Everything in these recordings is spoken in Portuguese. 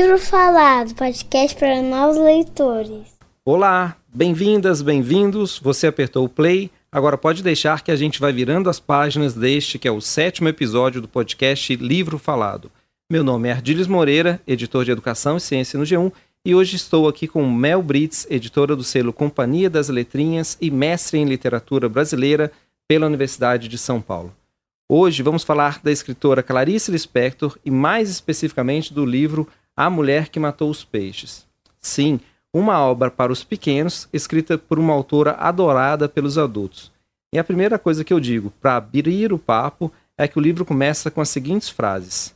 Livro Falado, podcast para novos leitores. Olá, bem-vindas, bem-vindos. Você apertou o play. Agora pode deixar que a gente vai virando as páginas deste que é o sétimo episódio do podcast Livro Falado. Meu nome é Ardiles Moreira, editor de Educação e Ciência no G1, e hoje estou aqui com Mel Brits, editora do selo Companhia das Letrinhas e mestre em literatura brasileira pela Universidade de São Paulo. Hoje vamos falar da escritora Clarice Lispector e mais especificamente do livro a Mulher que Matou os Peixes. Sim, uma obra para os pequenos, escrita por uma autora adorada pelos adultos. E a primeira coisa que eu digo para abrir o papo é que o livro começa com as seguintes frases: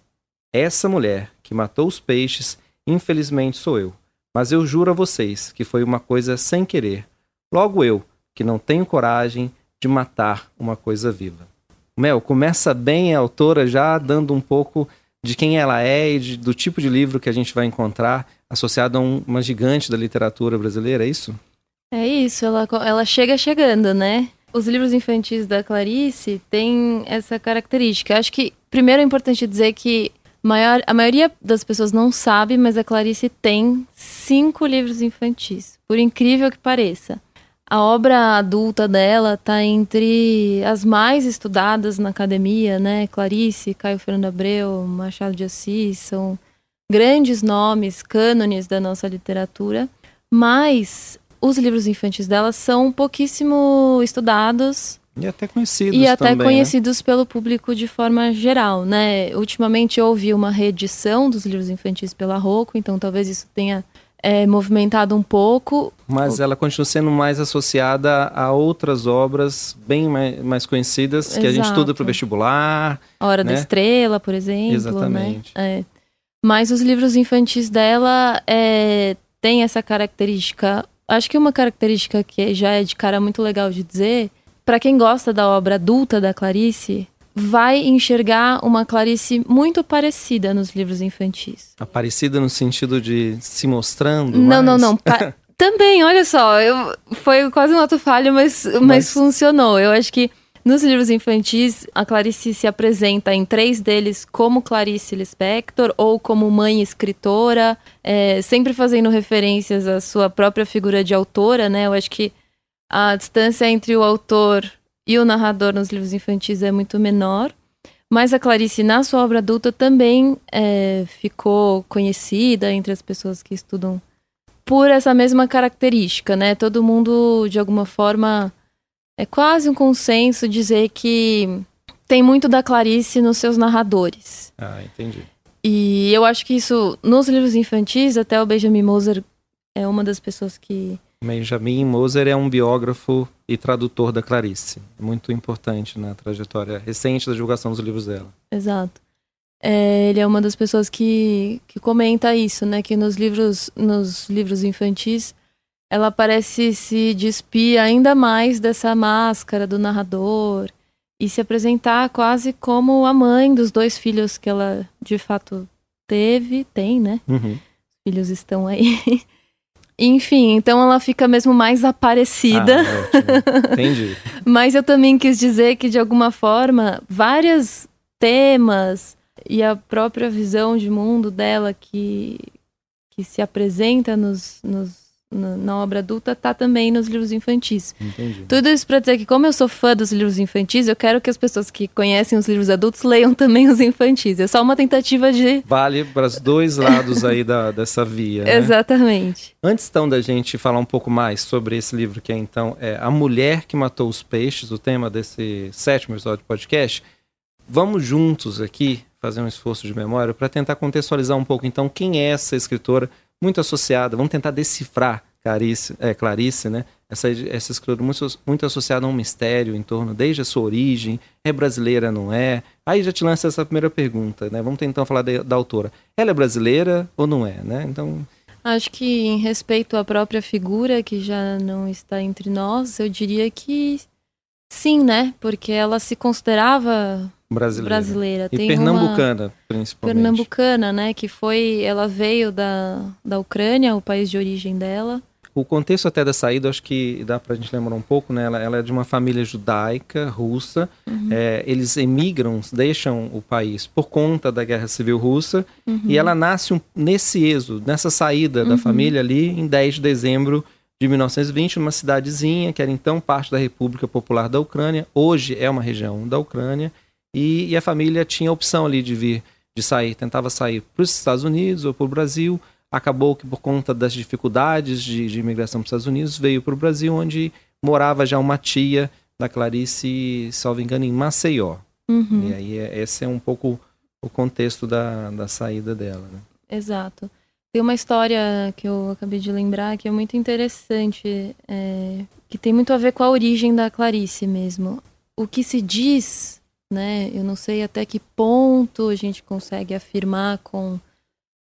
Essa mulher que matou os peixes, infelizmente sou eu. Mas eu juro a vocês que foi uma coisa sem querer. Logo eu, que não tenho coragem de matar uma coisa viva. Mel, começa bem a autora já dando um pouco de quem ela é e de, do tipo de livro que a gente vai encontrar associado a um, uma gigante da literatura brasileira, é isso? É isso, ela, ela chega chegando, né? Os livros infantis da Clarice têm essa característica. Acho que, primeiro, é importante dizer que maior, a maioria das pessoas não sabe, mas a Clarice tem cinco livros infantis, por incrível que pareça. A obra adulta dela está entre as mais estudadas na academia, né? Clarice, Caio Fernando Abreu, Machado de Assis, são grandes nomes, cânones da nossa literatura, mas os livros infantis dela são pouquíssimo estudados. E até conhecidos E até também, né? conhecidos né? pelo público de forma geral, né? Ultimamente houve uma reedição dos livros infantis pela Rocco, então talvez isso tenha é, movimentado um pouco. Mas ela continua sendo mais associada a outras obras bem mais, mais conhecidas Exato. que a gente estuda para o vestibular. A Hora né? da Estrela, por exemplo. Exatamente. Né? É. Mas os livros infantis dela é, tem essa característica. Acho que uma característica que já é de cara muito legal de dizer, para quem gosta da obra adulta da Clarice, vai enxergar uma Clarice muito parecida nos livros infantis. Parecida no sentido de se mostrando? Não, mais? não, não. Pa também, olha só, eu, foi quase um ato falho, mas, mas, mas funcionou. Eu acho que nos livros infantis, a Clarice se apresenta em três deles como Clarice Lispector ou como mãe escritora, é, sempre fazendo referências à sua própria figura de autora, né? Eu acho que a distância entre o autor e o narrador nos livros infantis é muito menor. Mas a Clarice, na sua obra adulta, também é, ficou conhecida entre as pessoas que estudam por essa mesma característica, né? Todo mundo, de alguma forma, é quase um consenso dizer que tem muito da Clarice nos seus narradores. Ah, entendi. E eu acho que isso, nos livros infantis, até o Benjamin Moser é uma das pessoas que Benjamin Moser é um biógrafo e tradutor da Clarice. Muito importante na trajetória recente da divulgação dos livros dela. Exato. É, ele é uma das pessoas que, que comenta isso, né? Que nos livros, nos livros infantis ela parece se despir ainda mais dessa máscara do narrador e se apresentar quase como a mãe dos dois filhos que ela de fato teve, tem, né? Uhum. Os filhos estão aí. Enfim, então ela fica mesmo mais aparecida. Ah, Entendi. Mas eu também quis dizer que, de alguma forma, vários temas e a própria visão de mundo dela que, que se apresenta nos, nos na, obra adulta tá também nos livros infantis. Entendi. Tudo isso para dizer que, como eu sou fã dos livros infantis, eu quero que as pessoas que conhecem os livros adultos leiam também os infantis. É só uma tentativa de. Vale para os dois lados aí da, dessa via. Né? Exatamente. Antes então da gente falar um pouco mais sobre esse livro que é então é A Mulher que Matou os Peixes, o tema desse sétimo episódio do podcast, vamos juntos aqui fazer um esforço de memória para tentar contextualizar um pouco então quem é essa escritora muito associada, vamos tentar decifrar Clarice, é, Clarice né? Essa, essa escritora muito, muito associada a um mistério em torno, desde a sua origem, é brasileira, não é? Aí já te lança essa primeira pergunta, né? Vamos tentar falar de, da autora. Ela é brasileira ou não é, né? Então... Acho que em respeito à própria figura, que já não está entre nós, eu diria que sim, né? Porque ela se considerava brasileira. brasileira. E Tem pernambucana, uma... principalmente. Pernambucana, né? Que foi. Ela veio da, da Ucrânia, o país de origem dela. O contexto até da saída, acho que dá para a gente lembrar um pouco, né? Ela, ela, é de uma família judaica, russa. Uhum. É, eles emigram, deixam o país por conta da Guerra Civil Russa. Uhum. E ela nasce um, nesse êxodo, nessa saída da uhum. família ali, em 10 de dezembro de 1920, numa cidadezinha que era então parte da República Popular da Ucrânia. Hoje é uma região da Ucrânia. E, e a família tinha a opção ali de vir, de sair, tentava sair para os Estados Unidos ou para o Brasil acabou que por conta das dificuldades de, de imigração para os Estados Unidos veio para o Brasil, onde morava já uma tia da Clarice, salvo engano, em Maceió. Uhum. E aí é, esse é um pouco o contexto da, da saída dela. Né? Exato. Tem uma história que eu acabei de lembrar que é muito interessante, é, que tem muito a ver com a origem da Clarice mesmo. O que se diz, né? Eu não sei até que ponto a gente consegue afirmar com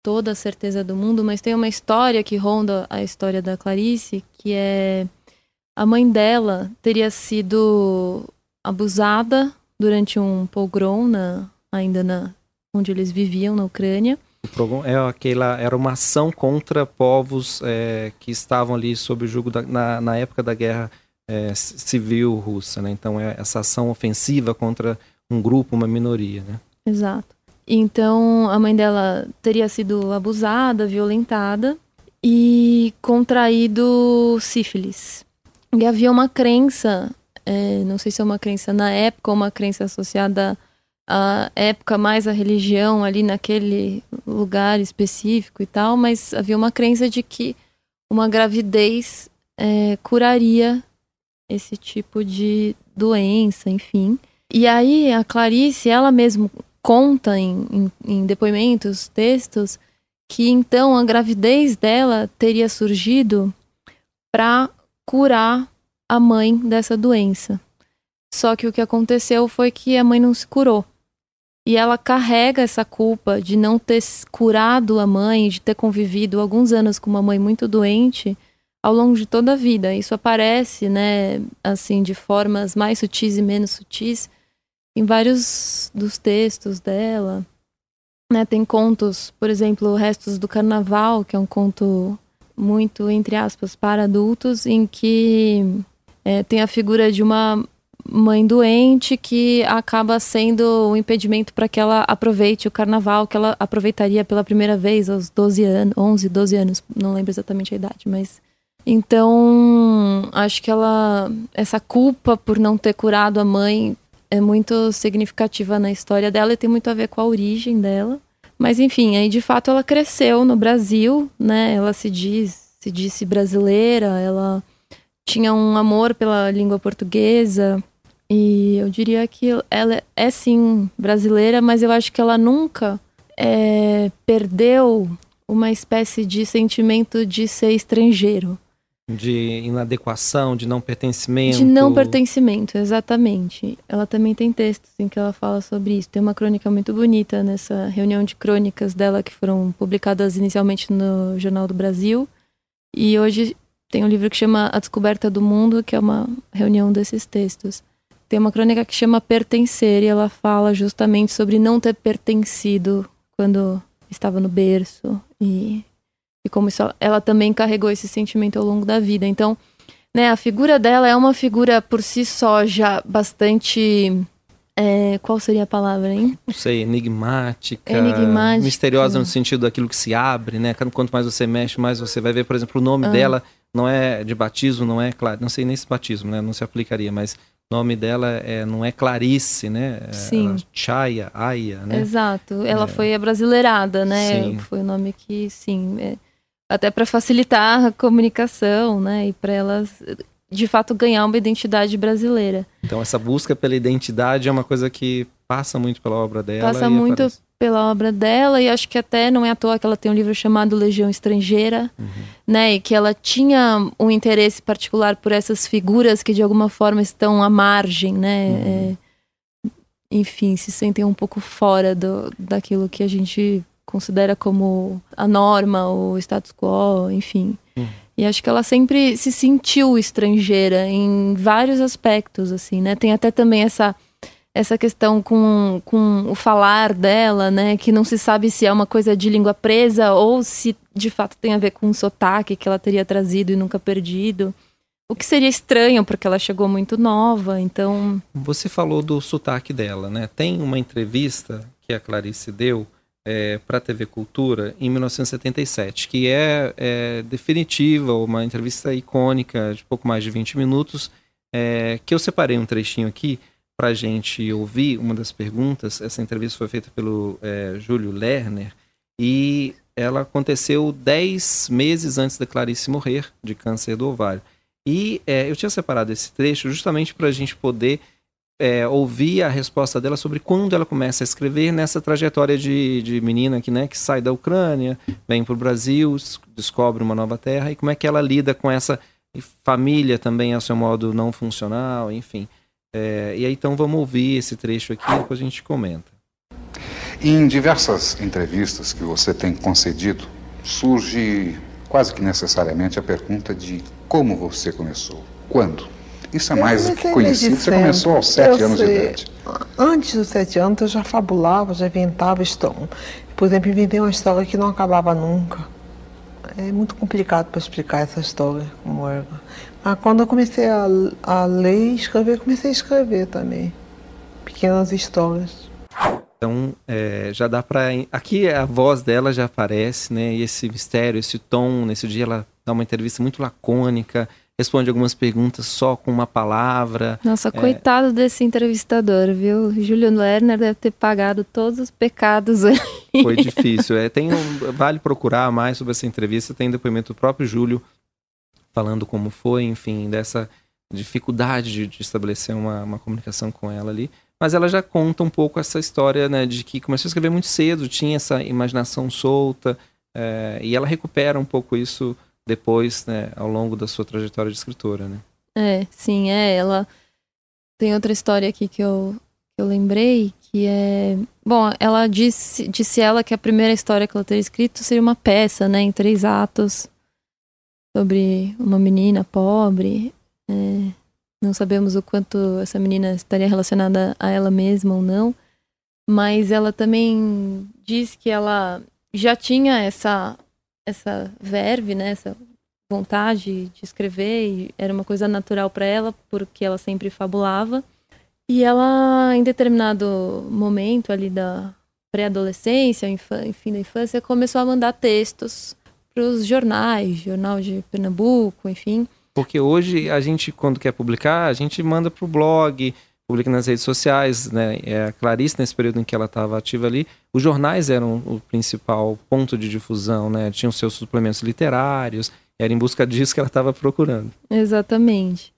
toda a certeza do mundo, mas tem uma história que ronda a história da Clarice, que é a mãe dela teria sido abusada durante um pogrom na, ainda na onde eles viviam na Ucrânia. O pogrom é aquela era uma ação contra povos é, que estavam ali sob o jugo da, na, na época da guerra é, civil russa, né? Então é essa ação ofensiva contra um grupo, uma minoria, né? Exato. Então, a mãe dela teria sido abusada, violentada e contraído sífilis. E havia uma crença, é, não sei se é uma crença na época ou uma crença associada à época mais à religião ali naquele lugar específico e tal, mas havia uma crença de que uma gravidez é, curaria esse tipo de doença, enfim. E aí a Clarice, ela mesma conta em, em, em depoimentos, textos, que então a gravidez dela teria surgido para curar a mãe dessa doença. Só que o que aconteceu foi que a mãe não se curou. E ela carrega essa culpa de não ter curado a mãe, de ter convivido alguns anos com uma mãe muito doente ao longo de toda a vida. Isso aparece, né, assim, de formas mais sutis e menos sutis em vários dos textos dela. Né, tem contos, por exemplo, Restos do Carnaval, que é um conto muito, entre aspas, para adultos, em que é, tem a figura de uma mãe doente que acaba sendo um impedimento para que ela aproveite o carnaval, que ela aproveitaria pela primeira vez aos 12 anos, 11, 12 anos, não lembro exatamente a idade, mas então acho que ela essa culpa por não ter curado a mãe é muito significativa na história dela e tem muito a ver com a origem dela. Mas enfim, aí de fato ela cresceu no Brasil, né? Ela se diz, se disse brasileira, ela tinha um amor pela língua portuguesa e eu diria que ela é sim brasileira, mas eu acho que ela nunca é, perdeu uma espécie de sentimento de ser estrangeiro de inadequação, de não pertencimento. De não pertencimento, exatamente. Ela também tem textos em que ela fala sobre isso. Tem uma crônica muito bonita nessa reunião de crônicas dela que foram publicadas inicialmente no Jornal do Brasil. E hoje tem um livro que chama A Descoberta do Mundo, que é uma reunião desses textos. Tem uma crônica que chama Pertencer e ela fala justamente sobre não ter pertencido quando estava no berço e e como isso, ela também carregou esse sentimento ao longo da vida. Então, né, a figura dela é uma figura por si só já bastante. É, qual seria a palavra, hein? Não sei, enigmática, enigmática. Misteriosa no sentido daquilo que se abre, né? Quanto mais você mexe, mais você vai ver, por exemplo, o nome ah. dela não é de batismo, não é claro, não sei nem se batismo, né? Não se aplicaria, mas o nome dela é, não é Clarice, né? É, sim. Chaya, Aya, né? Exato. Ela é. foi brasileirada, né? Sim. Foi o nome que, sim, é, até para facilitar a comunicação, né? E para elas de fato ganhar uma identidade brasileira. Então essa busca pela identidade é uma coisa que passa muito pela obra dela. Passa muito aparece... pela obra dela e acho que até não é à toa que ela tem um livro chamado Legião Estrangeira, uhum. né? E que ela tinha um interesse particular por essas figuras que de alguma forma estão à margem, né? Uhum. É, enfim, se sentem um pouco fora do, daquilo que a gente considera como a norma, o status quo, enfim. Uhum. E acho que ela sempre se sentiu estrangeira em vários aspectos, assim, né? Tem até também essa essa questão com, com o falar dela, né? Que não se sabe se é uma coisa de língua presa ou se de fato tem a ver com o sotaque que ela teria trazido e nunca perdido. O que seria estranho, porque ela chegou muito nova, então. Você falou do sotaque dela, né? Tem uma entrevista que a Clarice deu é, para a TV Cultura em 1977, que é, é, definitiva, uma entrevista icônica de pouco mais de 20 minutos, é, que eu separei um trechinho aqui para a gente ouvir uma das perguntas. Essa entrevista foi feita pelo é, Júlio Lerner e ela aconteceu 10 meses antes da Clarice morrer de câncer do ovário. E é, eu tinha separado esse trecho justamente para a gente poder é, ouvir a resposta dela sobre quando ela começa a escrever nessa trajetória de, de menina que, né, que sai da Ucrânia, vem para o Brasil, descobre uma nova terra e como é que ela lida com essa família também a seu modo não funcional, enfim. É, e aí então vamos ouvir esse trecho aqui e depois a gente comenta. Em diversas entrevistas que você tem concedido, surge quase que necessariamente a pergunta de como você começou, quando. Isso é mais do que conhecido. Você começou aos sete eu anos sei. de idade. Antes dos sete anos eu já fabulava, já inventava história. Por exemplo, inventei uma história que não acabava nunca. É muito complicado para explicar essa história como era. Mas quando eu comecei a, a ler e escrever, comecei a escrever também. Pequenas histórias. Então, é, já dá para. Aqui a voz dela já aparece, né? E esse mistério, esse tom. Nesse dia ela dá uma entrevista muito lacônica responde algumas perguntas só com uma palavra. Nossa, é... coitado desse entrevistador, viu? Júlio Lerner deve ter pagado todos os pecados ali. Foi difícil. É, tem um, vale procurar mais sobre essa entrevista. Tem depoimento do próprio Júlio falando como foi, enfim, dessa dificuldade de, de estabelecer uma, uma, comunicação com ela ali. Mas ela já conta um pouco essa história, né, de que começou a escrever muito cedo, tinha essa imaginação solta, é, e ela recupera um pouco isso depois, né, ao longo da sua trajetória de escritora, né? É, sim, é. Ela tem outra história aqui que eu, eu lembrei, que é. Bom, ela disse, disse ela que a primeira história que ela teria escrito seria uma peça, né, em três atos, sobre uma menina pobre. É, não sabemos o quanto essa menina estaria relacionada a ela mesma ou não, mas ela também diz que ela já tinha essa essa verve, né, essa vontade de escrever, era uma coisa natural para ela, porque ela sempre fabulava. E ela, em determinado momento ali da pré-adolescência, enfim, da infância, começou a mandar textos para os jornais, Jornal de Pernambuco, enfim. Porque hoje a gente, quando quer publicar, a gente manda para o blog, publica nas redes sociais, né? É, a Clarice, nesse período em que ela estava ativa ali, os jornais eram o principal ponto de difusão, né? Tinham seus suplementos literários, era em busca disso que ela estava procurando. Exatamente.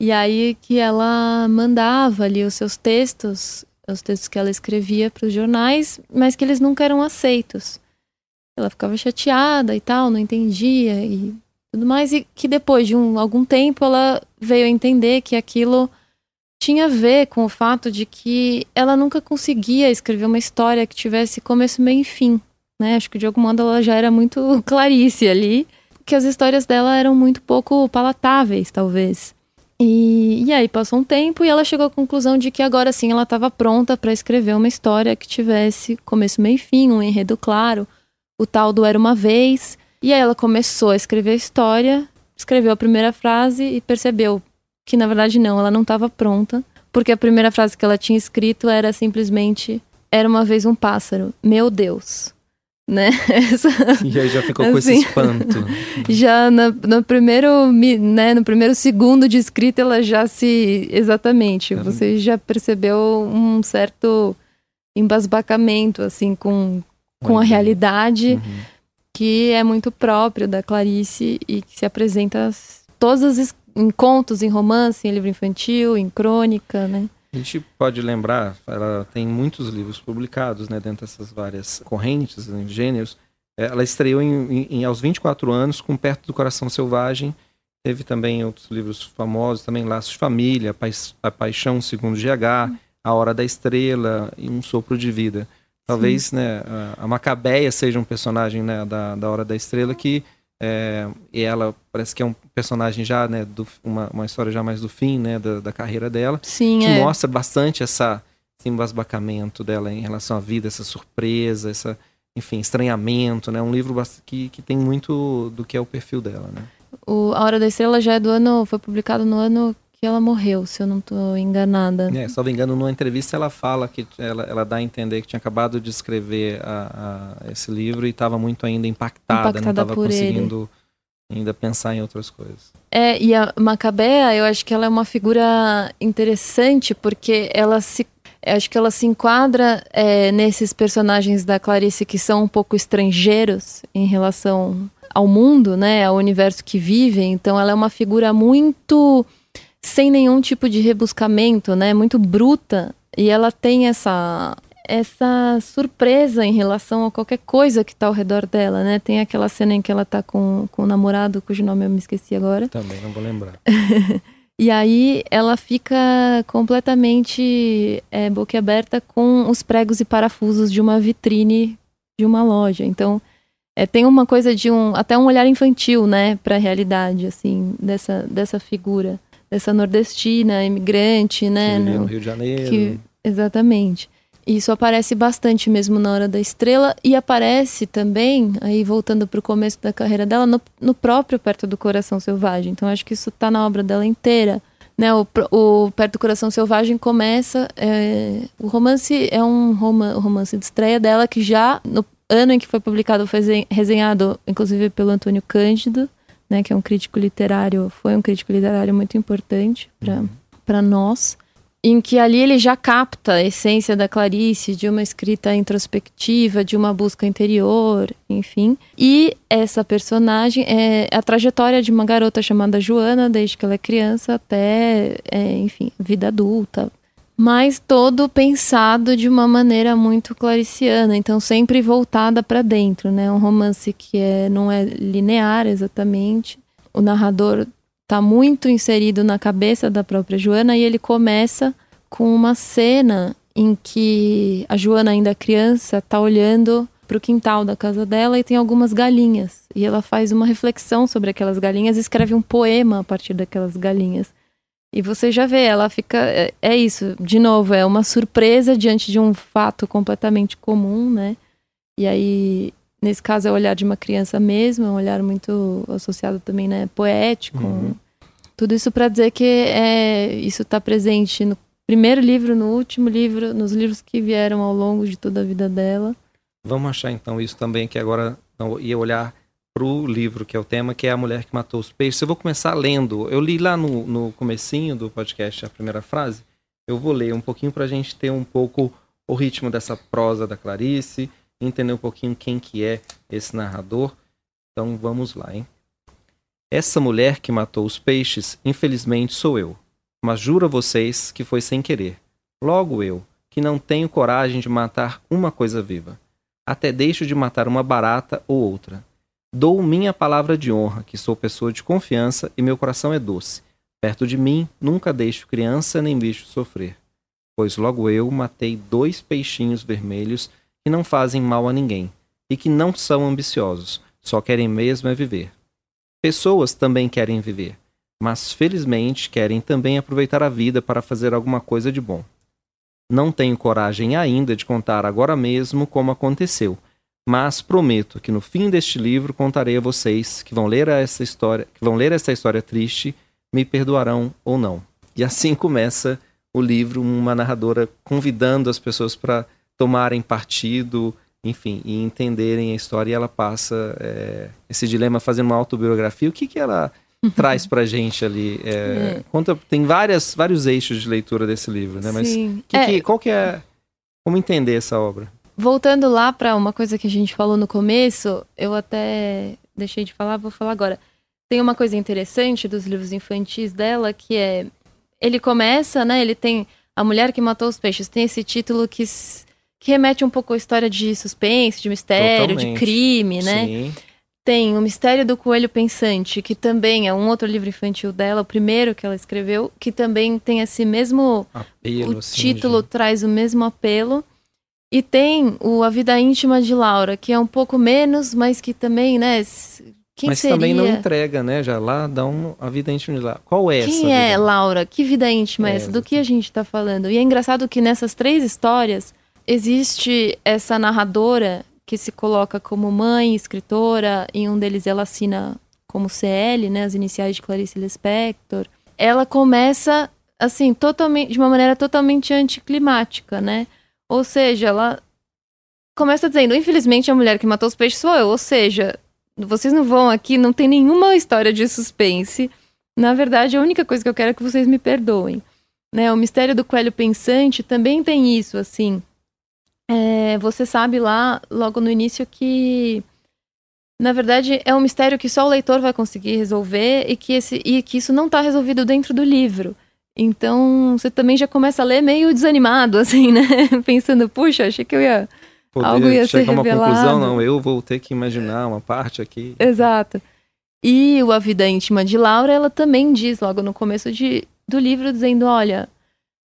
E aí que ela mandava ali os seus textos, os textos que ela escrevia para os jornais, mas que eles nunca eram aceitos. Ela ficava chateada e tal, não entendia e tudo mais, e que depois de um, algum tempo ela veio entender que aquilo tinha a ver com o fato de que ela nunca conseguia escrever uma história que tivesse começo, meio e fim. Né? Acho que de algum modo ela já era muito Clarice ali, que as histórias dela eram muito pouco palatáveis, talvez. E, e aí passou um tempo e ela chegou à conclusão de que agora sim ela estava pronta para escrever uma história que tivesse começo, meio e fim, um enredo claro. O tal do Era uma Vez. E aí ela começou a escrever a história, escreveu a primeira frase e percebeu: que na verdade não, ela não estava pronta, porque a primeira frase que ela tinha escrito era simplesmente era uma vez um pássaro, meu Deus. Né? Essa, e aí já ficou assim, com esse assim, espanto. Já na, no, primeiro, né, no primeiro segundo de escrita, ela já se. Exatamente. Uhum. Você já percebeu um certo embasbacamento, assim, com, com a realidade, uhum. que é muito próprio da Clarice e que se apresenta todas as em contos, em romance, em livro infantil, em crônica, né? A gente pode lembrar, ela tem muitos livros publicados, né, dentro dessas várias correntes, né, gêneros. É, ela estreou em, em, aos 24 anos com Perto do Coração Selvagem. Teve também outros livros famosos, também Laços de Família, A Paixão Segundo GH, A Hora da Estrela e Um Sopro de Vida. Talvez né, a Macabeia seja um personagem né, da, da Hora da Estrela que é, e ela parece que é um personagem já, né, do, uma, uma história já mais do fim, né, da, da carreira dela. Sim, que é. mostra bastante essa esse embasbacamento dela em relação à vida, essa surpresa, essa, enfim, estranhamento, né? Um livro que, que tem muito do que é o perfil dela, né? O A Hora da Estrela já é do ano, foi publicado no ano que ela morreu, se eu não estou enganada. É, se não me engano, numa entrevista ela fala que ela, ela dá a entender que tinha acabado de escrever a, a esse livro e estava muito ainda impactada, impactada não estava conseguindo ele. ainda pensar em outras coisas. É, e a Macabea, eu acho que ela é uma figura interessante porque ela se acho que ela se enquadra é, nesses personagens da Clarice que são um pouco estrangeiros em relação ao mundo, né, ao universo que vivem. Então, ela é uma figura muito sem nenhum tipo de rebuscamento, né, muito bruta. E ela tem essa essa surpresa em relação a qualquer coisa que está ao redor dela, né? Tem aquela cena em que ela está com, com o namorado, cujo nome eu me esqueci agora. Também não vou lembrar. E aí ela fica completamente é, boquiaberta com os pregos e parafusos de uma vitrine de uma loja. Então é, tem uma coisa de um até um olhar infantil, né, para a realidade assim dessa dessa figura dessa nordestina imigrante, né, no, no Rio de Janeiro. Que, exatamente. Isso aparece bastante mesmo na Hora da Estrela e aparece também, aí voltando para o começo da carreira dela, no, no, próprio Perto do Coração Selvagem. Então acho que isso está na obra dela inteira. Né, o, o Perto do Coração Selvagem começa. É, o romance é um rom romance de estreia dela que já no ano em que foi publicado foi resenhado, inclusive pelo Antônio Cândido, né, que é um crítico literário, foi um crítico literário muito importante para uhum. nós em que ali ele já capta a essência da Clarice, de uma escrita introspectiva, de uma busca interior, enfim. E essa personagem é a trajetória de uma garota chamada Joana, desde que ela é criança até, é, enfim, vida adulta. Mas todo pensado de uma maneira muito clariciana, então sempre voltada para dentro, né? Um romance que é, não é linear exatamente. O narrador está muito inserido na cabeça da própria Joana e ele começa com uma cena em que a Joana, ainda criança, está olhando para o quintal da casa dela e tem algumas galinhas. E ela faz uma reflexão sobre aquelas galinhas escreve um poema a partir daquelas galinhas. E você já vê, ela fica. É, é isso, de novo, é uma surpresa diante de um fato completamente comum, né? E aí, nesse caso, é o olhar de uma criança mesmo, é um olhar muito associado também, né? Poético. Uhum. Tudo isso para dizer que é, isso está presente no primeiro livro, no último livro, nos livros que vieram ao longo de toda a vida dela. Vamos achar então isso também, que agora não, ia olhar para o livro, que é o tema, que é A Mulher que Matou os Peixes. Eu vou começar lendo. Eu li lá no, no comecinho do podcast a primeira frase. Eu vou ler um pouquinho para a gente ter um pouco o ritmo dessa prosa da Clarice, entender um pouquinho quem que é esse narrador. Então vamos lá, hein? Essa mulher que matou os peixes, infelizmente, sou eu. Mas juro a vocês que foi sem querer. Logo eu, que não tenho coragem de matar uma coisa viva. Até deixo de matar uma barata ou outra. Dou minha palavra de honra, que sou pessoa de confiança e meu coração é doce. Perto de mim, nunca deixo criança nem bicho sofrer. Pois logo eu matei dois peixinhos vermelhos que não fazem mal a ninguém e que não são ambiciosos, só querem mesmo é viver. Pessoas também querem viver, mas felizmente querem também aproveitar a vida para fazer alguma coisa de bom. Não tenho coragem ainda de contar agora mesmo como aconteceu, mas prometo que no fim deste livro contarei a vocês que vão ler essa história, que vão ler essa história triste, me perdoarão ou não. E assim começa o livro, uma narradora convidando as pessoas para tomarem partido, enfim, e entenderem a história. E ela passa é, esse dilema fazendo uma autobiografia. O que, que ela traz pra gente ali? É, é. Conta, tem várias, vários eixos de leitura desse livro, né? Mas Sim. Que, que, é. qual que é... Como entender essa obra? Voltando lá para uma coisa que a gente falou no começo, eu até deixei de falar, vou falar agora. Tem uma coisa interessante dos livros infantis dela, que é... Ele começa, né? Ele tem... A Mulher que Matou os Peixes. Tem esse título que que remete um pouco à história de suspense, de mistério, Totalmente. de crime, né? Sim. Tem o Mistério do Coelho Pensante, que também é um outro livro infantil dela, o primeiro que ela escreveu, que também tem esse mesmo apelo, o assim, título de... traz o mesmo apelo. E tem o A Vida Íntima de Laura, que é um pouco menos, mas que também, né, Quem Mas seria? também não entrega, né? Já lá dá um, a vida íntima de lá. Qual é essa? Quem é, vida? Laura? Que vida íntima é É, essa? Do que a gente está falando? E é engraçado que nessas três histórias existe essa narradora que se coloca como mãe, escritora, em um deles ela assina como CL, né, as iniciais de Clarice Lispector. Ela começa assim, totalmente de uma maneira totalmente anticlimática, né? Ou seja, ela começa dizendo: "Infelizmente a mulher que matou os peixes sou eu", ou seja, vocês não vão aqui, não tem nenhuma história de suspense. Na verdade, a única coisa que eu quero é que vocês me perdoem. Né, o mistério do coelho pensante também tem isso, assim. É, você sabe lá, logo no início, que na verdade é um mistério que só o leitor vai conseguir resolver e que, esse, e que isso não está resolvido dentro do livro. Então você também já começa a ler meio desanimado, assim, né? Pensando, puxa, achei que eu ia. Poder algo ia ser uma conclusão, revelado. não. Eu vou ter que imaginar uma parte aqui. Exato. E o A Vida Íntima de Laura, ela também diz logo no começo de, do livro, dizendo: olha,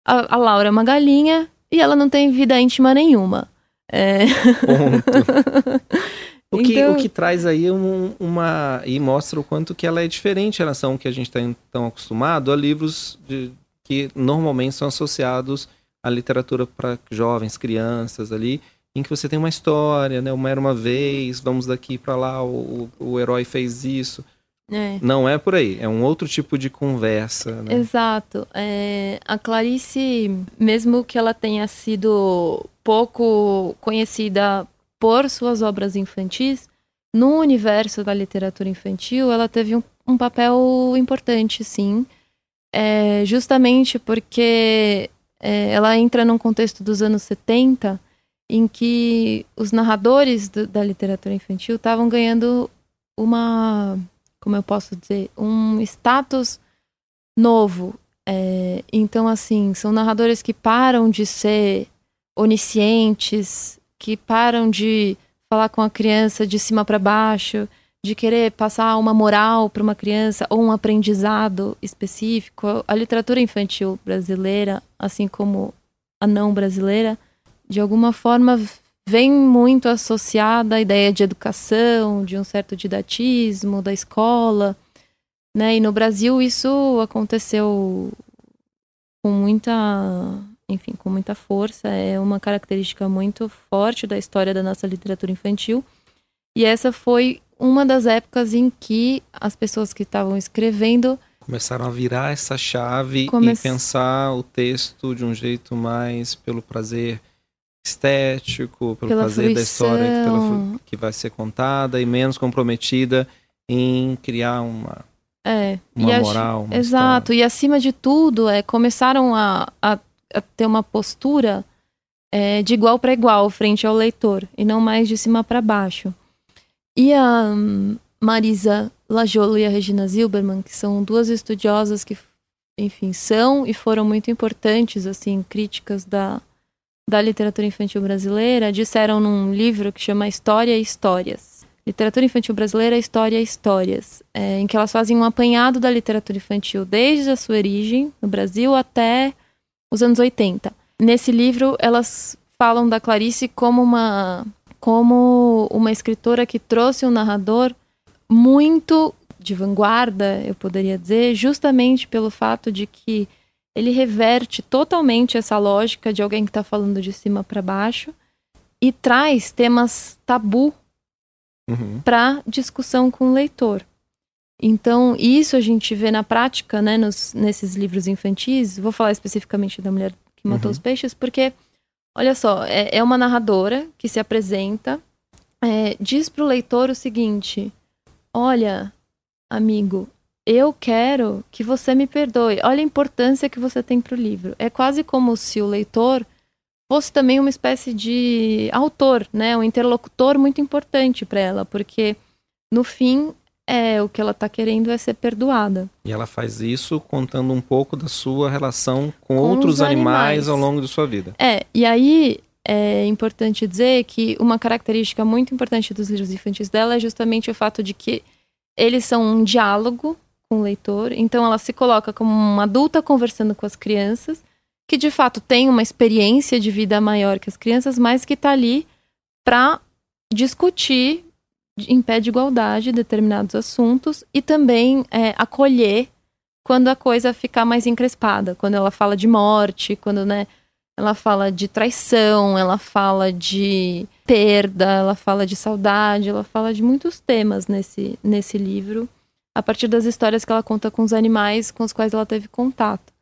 a, a Laura é uma galinha e ela não tem vida íntima nenhuma. É, Ponto. O que, Então- o que traz aí um- uma. e mostra o quanto que ela é diferente em relação ao que a gente está tão acostumado a livros de- que normalmente são associados à literatura para jovens, crianças ali, em que você tem uma história, né? Uma era uma vez, vamos daqui para lá, o, o herói fez isso. é. Não é por aí, é um outro tipo de conversa, né? Exato. É, a Clarice, mesmo que ela tenha sido pouco conhecida por suas obras infantis, no universo da literatura infantil, ela teve um, um papel importante, sim. É, justamente porque é, ela entra num contexto dos anos 70, em que os narradores do- da literatura infantil estavam ganhando uma, como eu posso dizer, um status novo. É, então, assim, são narradores que param de ser oniscientes, que param de falar com a criança de cima para baixo, de querer passar uma moral para uma criança ou um aprendizado específico. A literatura infantil brasileira, assim como a não brasileira, de alguma forma vem muito associada à ideia de educação, de um certo didatismo da escola, né? E no Brasil isso aconteceu com muita, enfim, com muita força, é uma característica muito forte da história da nossa literatura infantil. E essa foi uma das épocas em que as pessoas que estavam escrevendo Começaram a virar essa chave Come- e pensar o texto de um jeito mais pelo prazer estético, pelo Pela prazer da história que, pela fruição. que vai ser contada e menos comprometida em criar uma, é, uma e moral. Uma Exato, e acima de tudo, é, começaram a, a ter uma postura é, de igual para igual frente ao leitor, e não mais de cima para baixo. E a hum, Marisa Lajolo e a Regina Zilberman, que são duas estudiosas que, enfim, são e foram muito importantes, assim, críticas da, da literatura infantil brasileira, disseram num livro que chama História e Histórias. Literatura Infantil Brasileira, História e Histórias, é, em que elas fazem um apanhado da literatura infantil desde a sua origem no Brasil até os anos 80. Nesse livro, elas falam da Clarice como uma, como uma escritora que trouxe um narrador muito de vanguarda, eu poderia dizer, justamente pelo fato de que ele reverte totalmente essa lógica de alguém que está falando de cima para baixo e traz temas tabu Uhum. para discussão com o leitor. Então, isso a gente vê na prática, né, nos, nesses livros infantis. Vou falar especificamente da mulher que matou Uhum. os peixes, porque, olha só, é, é uma narradora que se apresenta, é, diz para o leitor o seguinte: Olha, amigo, eu quero que você me perdoe. Olha a importância que você tem para o livro. É quase como se o leitor fosse também uma espécie de autor, né? Um interlocutor muito importante para ela, porque no fim é o que ela tá querendo é ser perdoada. E ela faz isso contando um pouco da sua relação com, Com outros os animais animais. ao longo de sua vida. É, e aí é importante dizer que uma característica muito importante dos livros infantis dela é justamente o fato de que eles são um diálogo com o leitor, então ela se coloca como uma adulta conversando com as crianças, que de fato tem uma experiência de vida maior que as crianças, mas que tá ali para discutir em pé de igualdade determinados assuntos e também é, acolher quando a coisa ficar mais encrespada, quando ela fala de morte, quando né, ela fala de traição, ela fala de perda, ela fala de saudade, ela fala de muitos temas nesse, nesse livro, a partir das histórias que ela conta com os animais com os quais ela teve contato.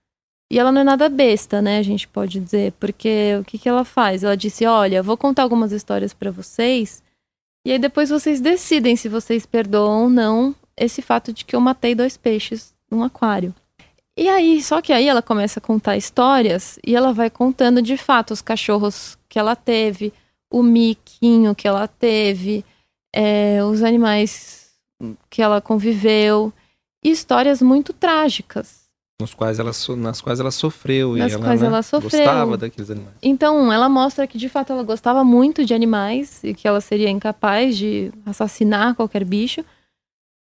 E ela não é nada besta, né? A gente pode dizer, porque o que, que ela faz? Ela disse: Olha, vou contar algumas histórias para vocês, e aí depois vocês decidem se vocês perdoam ou não esse fato de que eu matei dois peixes num aquário. E aí, só que aí ela começa a contar histórias e ela vai contando de fato os cachorros que ela teve, o miquinho que ela teve, é, os animais que ela conviveu, e histórias muito trágicas. Nos quais ela, nas quais ela sofreu nas e ela, quais né, ela sofreu. gostava daqueles animais. Então, ela mostra que de fato ela gostava muito de animais e que ela seria incapaz de assassinar qualquer bicho.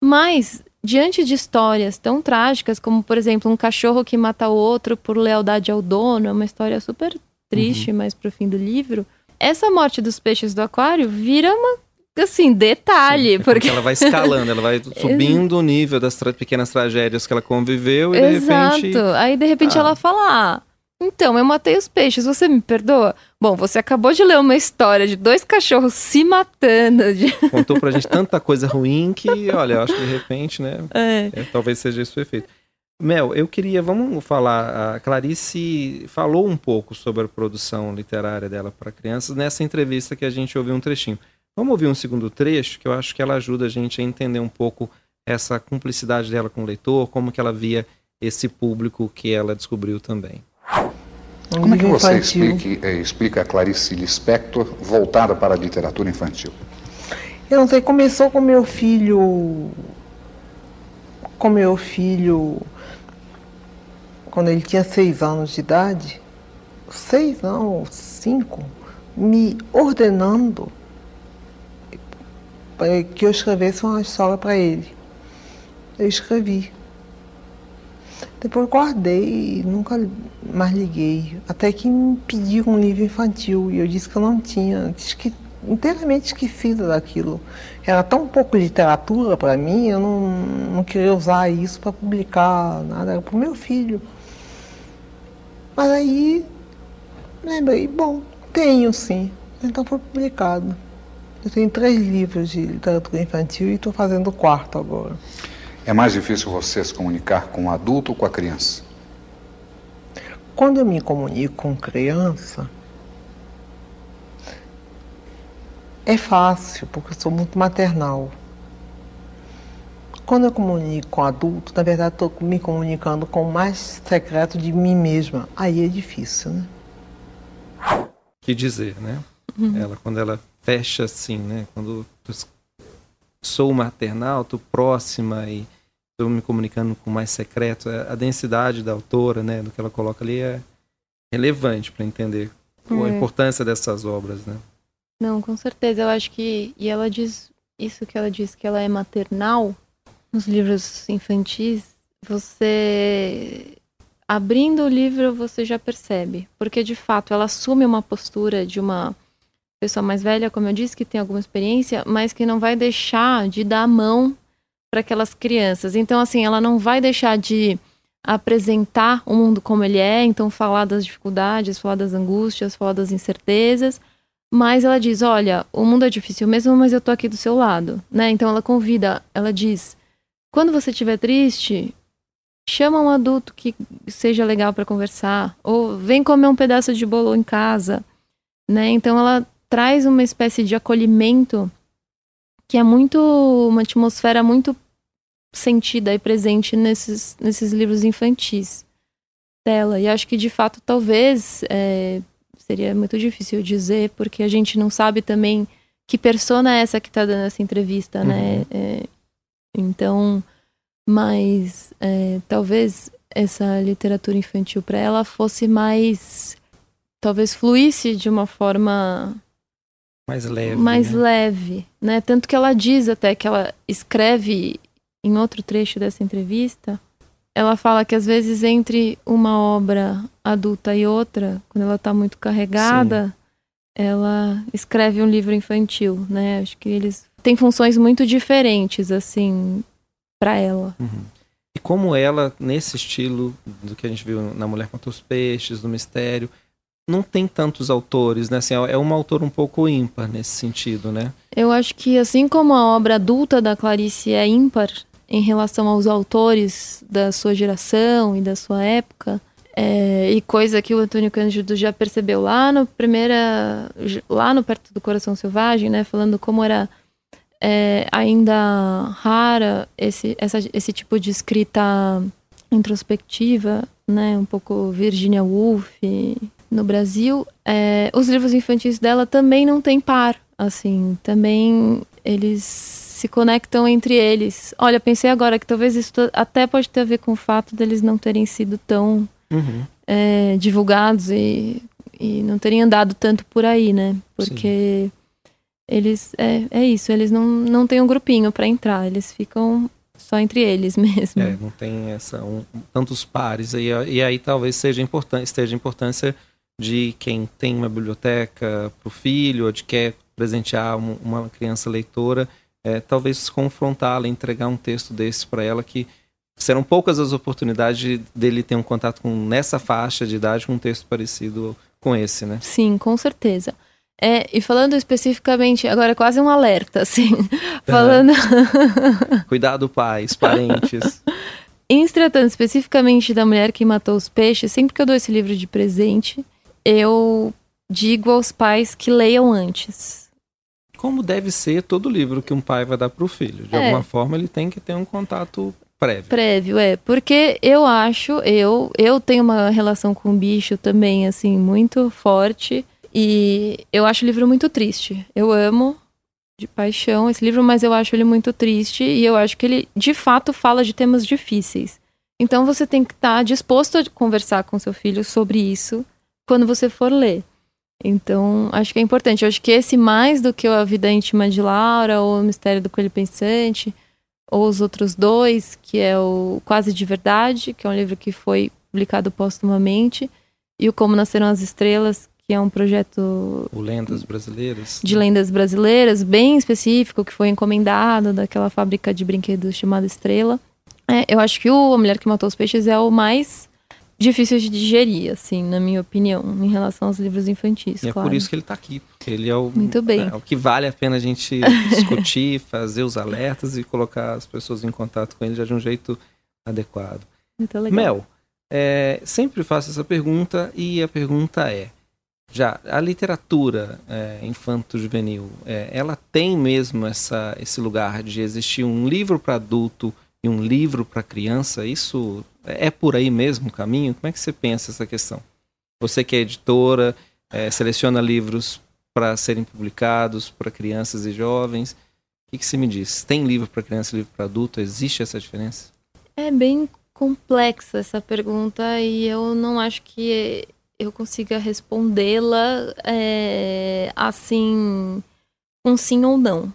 Mas, diante de histórias tão trágicas, como por exemplo, um cachorro que mata o outro por lealdade ao dono, é uma história super triste, uhum. mais pro fim do livro. Essa morte dos peixes do aquário vira uma assim, detalhe. Sim, é porque ela vai escalando, ela vai subindo o nível das tra pequenas tragédias que ela conviveu e Exato. de repente. Aí de repente ah. ela fala: ah, então, eu matei os peixes, você me perdoa? Bom, você acabou de ler uma história de dois cachorros se matando. De... Contou pra gente tanta coisa ruim que, olha, eu acho que de repente, né? É. É, talvez seja esse o efeito. Mel, eu queria, vamos falar, a Clarice falou um pouco sobre a produção literária dela para crianças nessa entrevista que a gente ouviu um trechinho. Vamos ouvir um segundo trecho, que eu acho que ela ajuda a gente a entender um pouco essa cumplicidade dela com o leitor, como que ela via esse público que ela descobriu também. Como é que você explique, eh, explica a Clarice Lispector voltada para a literatura infantil? Eu não sei, começou com meu filho. Com meu filho. Quando ele tinha seis anos de idade. Seis, não, cinco. Me ordenando que eu escrevesse uma história para ele. Eu escrevi. Depois guardei e nunca mais liguei. Até que me pediram um livro infantil e eu disse que eu não tinha. que inteiramente esquecida daquilo. Era tão pouco literatura para mim, eu não, não queria usar isso para publicar nada, era para o meu filho. Mas aí lembrei, bom, tenho sim. Então foi publicado. Eu tenho três livros de literatura infantil e estou fazendo o quarto agora. É mais difícil você se comunicar com o adulto ou com a criança? Quando eu me comunico com criança, é fácil, porque eu sou muito maternal. Quando eu comunico com adulto, na verdade estou me comunicando com o mais secreto de mim mesma. Aí é difícil, né? Que dizer, né? Uhum. Ela, quando ela fecha assim, né? Quando sou maternal, tô próxima e estou me comunicando com mais secreto. É, a densidade da autora, né, do que ela coloca ali é relevante para entender é. a importância dessas obras, né? Não, com certeza. Eu acho que e ela diz isso que ela diz que ela é maternal nos livros infantis. Você abrindo o livro você já percebe, porque de fato ela assume uma postura de uma pessoa mais velha, como eu disse, que tem alguma experiência, mas que não vai deixar de dar a mão para aquelas crianças. Então, assim, ela não vai deixar de apresentar o mundo como ele é, então falar das dificuldades, falar das angústias, falar das incertezas, mas ela diz, olha, o mundo é difícil mesmo, mas eu tô aqui do seu lado, né? Então ela convida, ela diz, quando você estiver triste, chama um adulto que seja legal para conversar, ou vem comer um pedaço de bolo em casa, né? Então ela traz uma espécie de acolhimento que é muito uma atmosfera muito sentida e presente nesses, nesses livros infantis dela. E acho que de fato talvez é, seria muito difícil dizer, porque a gente não sabe também que persona é essa que está dando essa entrevista, né? uhum. né? É, então, mas é, talvez essa literatura infantil para ela fosse mais. talvez fluísse de uma forma mais leve. Mais né? leve, né? Tanto que ela diz até que ela escreve em outro trecho dessa entrevista, ela fala que às vezes entre uma obra adulta e outra, quando ela está muito carregada, Sim. ela escreve um livro infantil, né? Acho que eles tem funções muito diferentes, assim, para ela. Uhum. E como ela, nesse estilo do que a gente viu na Mulher contra os Peixes, do Mistério, não tem tantos autores, né? Assim, é uma autora um pouco ímpar nesse sentido, né? Eu acho que assim como a obra adulta da Clarice é ímpar em relação aos autores da sua geração e da sua época, é, e coisa que o Antônio Cândido já percebeu lá no primeira, lá no perto do Coração Selvagem, né? Falando como era é, ainda rara esse, essa, esse tipo de escrita introspectiva, né? Um pouco Virginia Woolf no Brasil, é, os livros infantis dela também não têm par, assim, também eles se conectam entre eles. Olha, pensei agora que talvez isso até pode ter a ver com o fato deles não terem sido tão uhum. é, divulgados e, e não terem andado tanto por aí, né? Porque Sim. eles é, é isso, eles não, não têm um grupinho para entrar, eles ficam só entre eles mesmo. É, não tem essa um, tantos pares aí e aí talvez seja importante, esteja importância de quem tem uma biblioteca para o filho ou de quer presentear uma criança leitora, é, talvez confrontá-la, entregar um texto desse para ela que serão poucas as oportunidades dele ter um contato com nessa faixa de idade com um texto parecido com esse, né? Sim, com certeza. É, e falando especificamente, agora é quase um alerta, assim. É. falando. Cuidado, pais, parentes. em se tratando especificamente da mulher que matou os peixes, sempre que eu dou esse livro de presente, eu digo aos pais que leiam antes. Como deve ser todo livro que um pai vai dar para o filho. De é. alguma forma, ele tem que ter um contato prévio. Prévio, é. Porque eu acho, eu, eu tenho uma relação com o bicho também, assim, muito forte. E eu acho o livro muito triste. Eu amo de paixão esse livro, mas eu acho ele muito triste. E eu acho que ele, de fato, fala de temas difíceis. Então você tem que estar tá disposto a conversar com seu filho sobre isso quando você for ler. Então, acho que é importante. Eu acho que esse, mais do que a Vida Íntima de Laura, ou o Mistério do Coelho Pensante, ou os outros dois, que é o Quase de Verdade, que é um livro que foi publicado póstumamente, e o Como Nasceram as Estrelas, que é um projeto. O Lendas Brasileiras. De lendas brasileiras, bem específico, que foi encomendado daquela fábrica de brinquedos chamada Estrela. É, eu acho que o A Mulher que Matou os Peixes é o mais difícil de digerir, assim, na minha opinião, em relação aos livros infantis. E claro. é por isso que ele está aqui, porque ele é o, Muito bem. É, o que vale a pena a gente discutir, fazer os alertas e colocar as pessoas em contato com ele já de um jeito adequado. Muito legal. Mel, é, sempre faço essa pergunta e a pergunta é: já a literatura é, infanto-juvenil, é, ela tem mesmo essa, esse lugar de existir um livro para adulto e um livro para criança? Isso é por aí mesmo o caminho? Como é que você pensa essa questão? Você que é editora, é, seleciona livros para serem publicados para crianças e jovens. O que, que você me diz? Tem livro para criança e livro para adulto? Existe essa diferença? É bem complexa essa pergunta e eu não acho que eu consiga respondê-la é, assim, com sim ou não.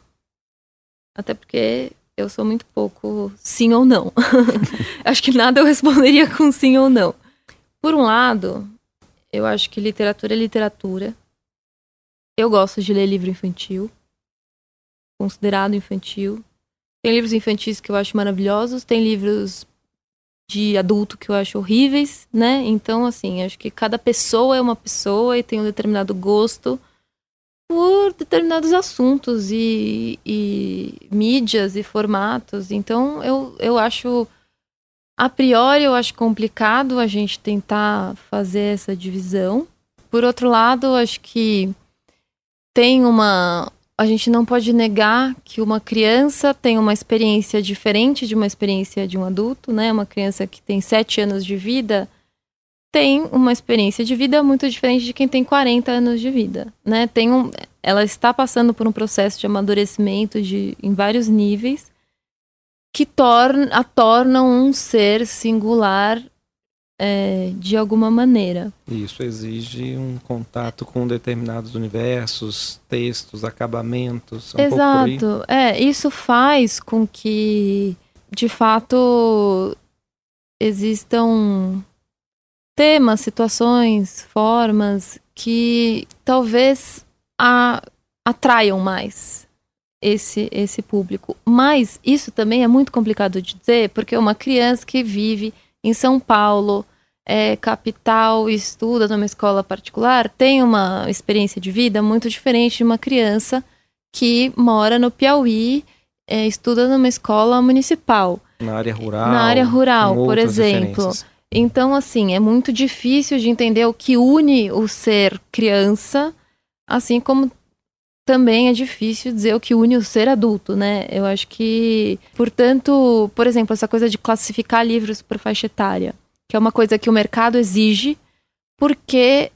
Até porque eu sou muito pouco sim ou não. acho que nada eu responderia com sim ou não. Por um lado, eu acho que literatura é literatura. Eu gosto de ler livro infantil, considerado infantil. Tem livros infantis que eu acho maravilhosos, tem livros de adulto que eu acho horríveis, né? Então, assim, acho que cada pessoa é uma pessoa e tem um determinado gosto por determinados assuntos e, e mídias e formatos. Então, eu, eu acho, a priori, eu acho complicado a gente tentar fazer essa divisão. Por outro lado, acho que tem uma. A gente não pode negar que uma criança tem uma experiência diferente de uma experiência de um adulto, né? Uma criança que tem sete anos de vida tem uma experiência de vida muito diferente de quem tem 40 anos de vida, né? Tem um, ela está passando por um processo de amadurecimento de, em vários níveis que torna, a tornam um ser singular é, de alguma maneira. Isso exige um contato com determinados universos, textos, acabamentos. Um Exato. É, isso faz com que, de fato, existam temas, situações, formas que talvez a, atraiam mais esse esse público. Mas isso também é muito complicado de dizer, porque uma criança que vive em São Paulo, é, capital, estuda numa escola particular, tem uma experiência de vida muito diferente de uma criança que mora no Piauí, é, estuda numa escola municipal. Na área rural. Na área rural, por exemplo. Então, assim, é muito difícil de entender o que une o ser criança, assim como também é difícil dizer o que une o ser adulto, né? Eu acho que, portanto, por exemplo, essa coisa de classificar livros por faixa etária, que é uma coisa que o mercado exige, porque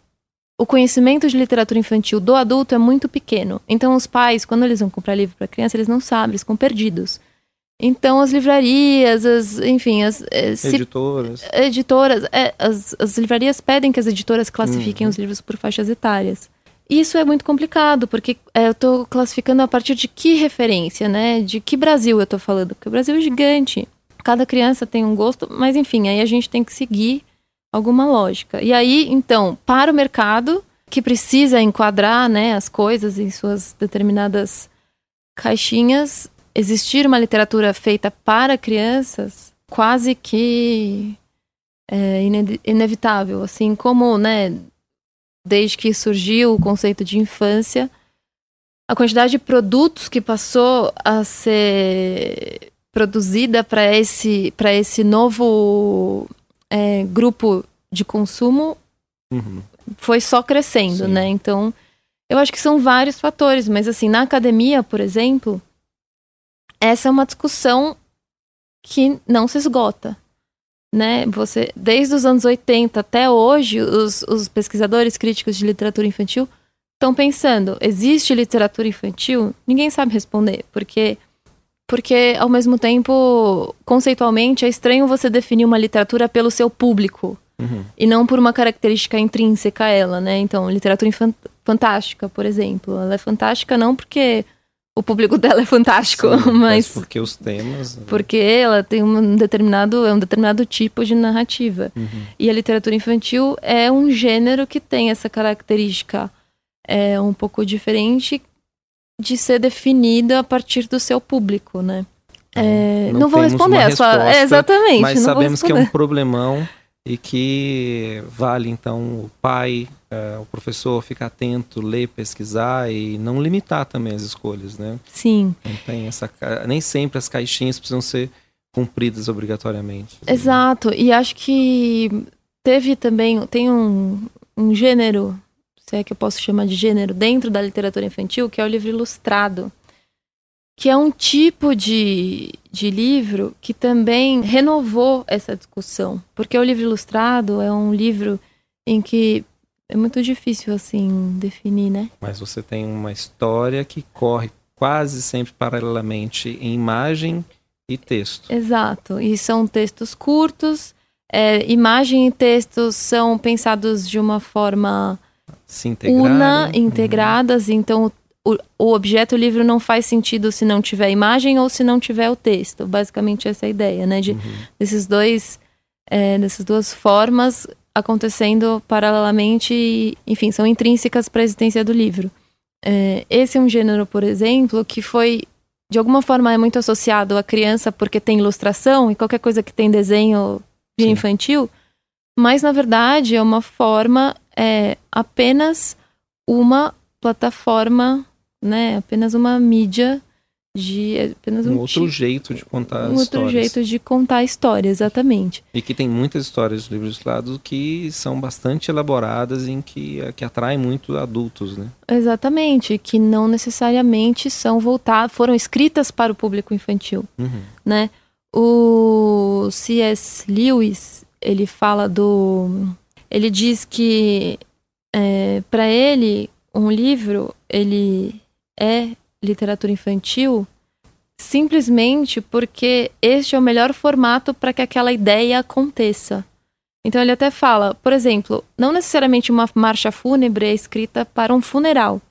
o conhecimento de literatura infantil do adulto é muito pequeno. Então, os pais, quando eles vão comprar livro para criança, eles não sabem, eles ficam perdidos. Então, as livrarias, as, enfim, as eh, se, editoras, editoras é, as, as livrarias pedem que as editoras classifiquem uhum. os livros por faixas etárias. Isso é muito complicado, porque é, eu estou classificando a partir de que referência, né? De que Brasil eu estou falando? Porque o Brasil é gigante. Cada criança tem um gosto, mas enfim, aí a gente tem que seguir alguma lógica. E aí, então, para o mercado, que precisa enquadrar né, as coisas em suas determinadas caixinhas, existir uma literatura feita para crianças quase que é inevitável, assim como, né, desde que surgiu o conceito de infância, a quantidade de produtos que passou a ser produzida para esse para esse novo é, grupo de consumo uhum. foi só crescendo, Sim. né? Então, eu acho que são vários fatores, mas assim, na academia, por exemplo, essa é uma discussão que não se esgota. Né? Você, desde os anos 80 até hoje, os, os pesquisadores críticos de literatura infantil estão pensando: existe literatura infantil? Ninguém sabe responder, porque porque ao mesmo tempo, conceitualmente, é estranho você definir uma literatura pelo seu público uhum. e não por uma característica intrínseca a ela, né? Então, literatura fantástica, por exemplo, ela é fantástica não porque o público dela é fantástico, Sim, mas, mas porque os temas, né? porque ela tem um determinado é um determinado tipo de narrativa. Uhum. E a literatura infantil é um gênero que tem essa característica é um pouco diferente de ser definida a partir do seu público, né? É, não, não vou responder a sua. É, exatamente. Mas sabemos que é um problemão e que vale então o pai, é, o professor ficar atento, ler, pesquisar e não limitar também as escolhas, né? Sim. Não tem essa, nem sempre as caixinhas precisam ser cumpridas obrigatoriamente. Exato. E acho que teve também tem um, um gênero, se é que eu posso chamar de gênero dentro da literatura infantil, que é o livro ilustrado que é um tipo de, de livro que também renovou essa discussão. Porque o livro ilustrado é um livro em que é muito difícil, assim, definir, né? Mas você tem uma história que corre quase sempre paralelamente em imagem e texto. Exato. E são textos curtos. É, imagem e texto são pensados de uma forma una, integradas. Uhum. Então, o, o objeto livro não faz sentido se não tiver imagem ou se não tiver o texto. Basicamente essa é a ideia, né? De, uhum. Desses dois, é, dessas duas formas acontecendo paralelamente, e, enfim, são intrínsecas para a existência do livro. É, esse é um gênero, por exemplo, que foi de alguma forma é muito associado à criança porque tem ilustração e qualquer coisa que tem desenho de infantil, mas na verdade é uma forma é apenas uma plataforma né? Apenas uma mídia de apenas um, um outro tipo, jeito de contar um histórias. outro jeito de contar a história, exatamente. E que tem muitas histórias de livros ilustrados que são bastante elaboradas em que que atraem muito adultos, né? Exatamente, que não necessariamente são voltadas, foram escritas para o público infantil, uhum. né? O C.S. Lewis ele fala do, ele diz que é, para ele um livro ele é literatura infantil simplesmente porque este é o melhor formato para que aquela ideia aconteça. Então ele até fala, por exemplo, não necessariamente uma marcha fúnebre é escrita para um funeral.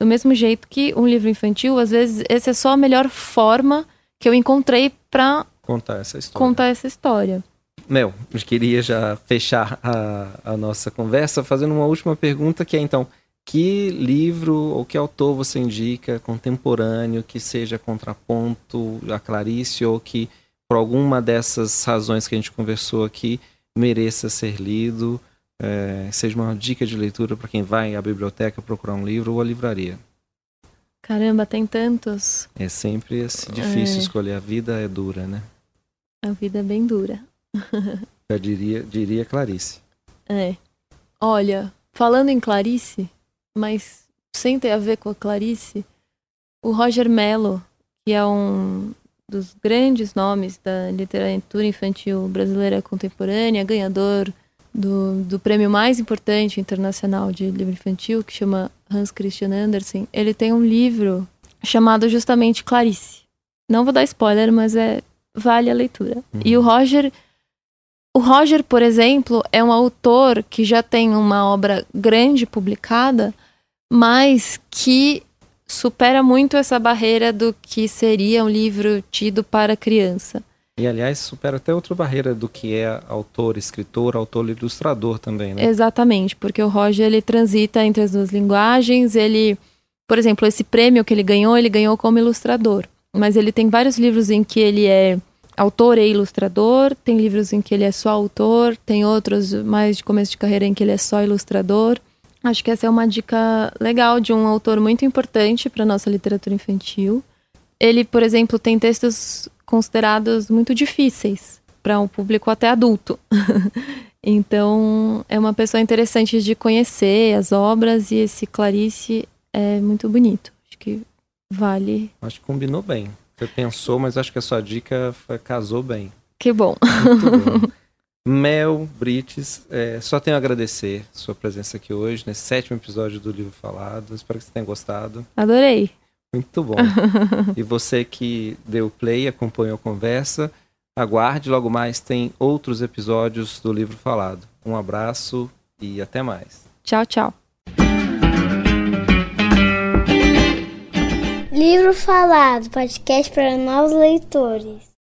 Do mesmo jeito que um livro infantil, às vezes, essa é só a melhor forma que eu encontrei para contar essa história. Contar essa história. Mel, eu queria já fechar a, a nossa conversa fazendo uma última pergunta que é então, que livro ou que autor você indica contemporâneo que seja contraponto a Clarice ou que por alguma dessas razões que a gente conversou aqui mereça ser lido, é, seja uma dica de leitura para quem vai à biblioteca procurar um livro ou à livraria. Caramba, tem tantos. É sempre assim, difícil é. escolher. A vida é dura, né? A vida é bem dura. Já diria, diria Clarice. É. Olha, falando em Clarice, mas sem ter a ver com a Clarice, o Roger Mello, que é um dos grandes nomes da literatura infantil brasileira contemporânea, ganhador do, do prêmio mais importante internacional de livro infantil, que chama Hans Christian Andersen, ele tem um livro chamado justamente Clarice. Não vou dar spoiler, mas é vale a leitura. Uhum. E o Roger o Roger, por exemplo, é um autor que já tem uma obra grande publicada, mas que supera muito essa barreira do que seria um livro tido para criança. E, aliás, supera até outra barreira do que é autor, escritor, autor ilustrador também, né? Exatamente, porque o Roger, ele transita entre as duas linguagens, ele... Por exemplo, esse prêmio que ele ganhou, ele ganhou como ilustrador. Mas ele tem vários livros em que ele é autor e ilustrador, tem livros em que ele é só autor, tem outros mais de começo de carreira em que ele é só ilustrador. Acho que essa é uma dica legal de um autor muito importante para nossa literatura infantil. Ele, por exemplo, tem textos considerados muito difíceis para um público até adulto. então, é uma pessoa interessante de conhecer as obras e esse Clarice é muito bonito. Acho que vale. Acho que combinou bem. Você pensou, mas acho que a sua dica foi, casou bem. Que bom. Muito bom. Mel, Brites, é, só tenho a agradecer sua presença aqui hoje, nesse sétimo episódio do Livro Falado. Espero que você tenha gostado. Adorei. Muito bom. e você que deu play, acompanhou a conversa, aguarde, logo mais tem outros episódios do Livro Falado. Um abraço e até mais. Tchau, tchau. Livro Falado, podcast para novos leitores.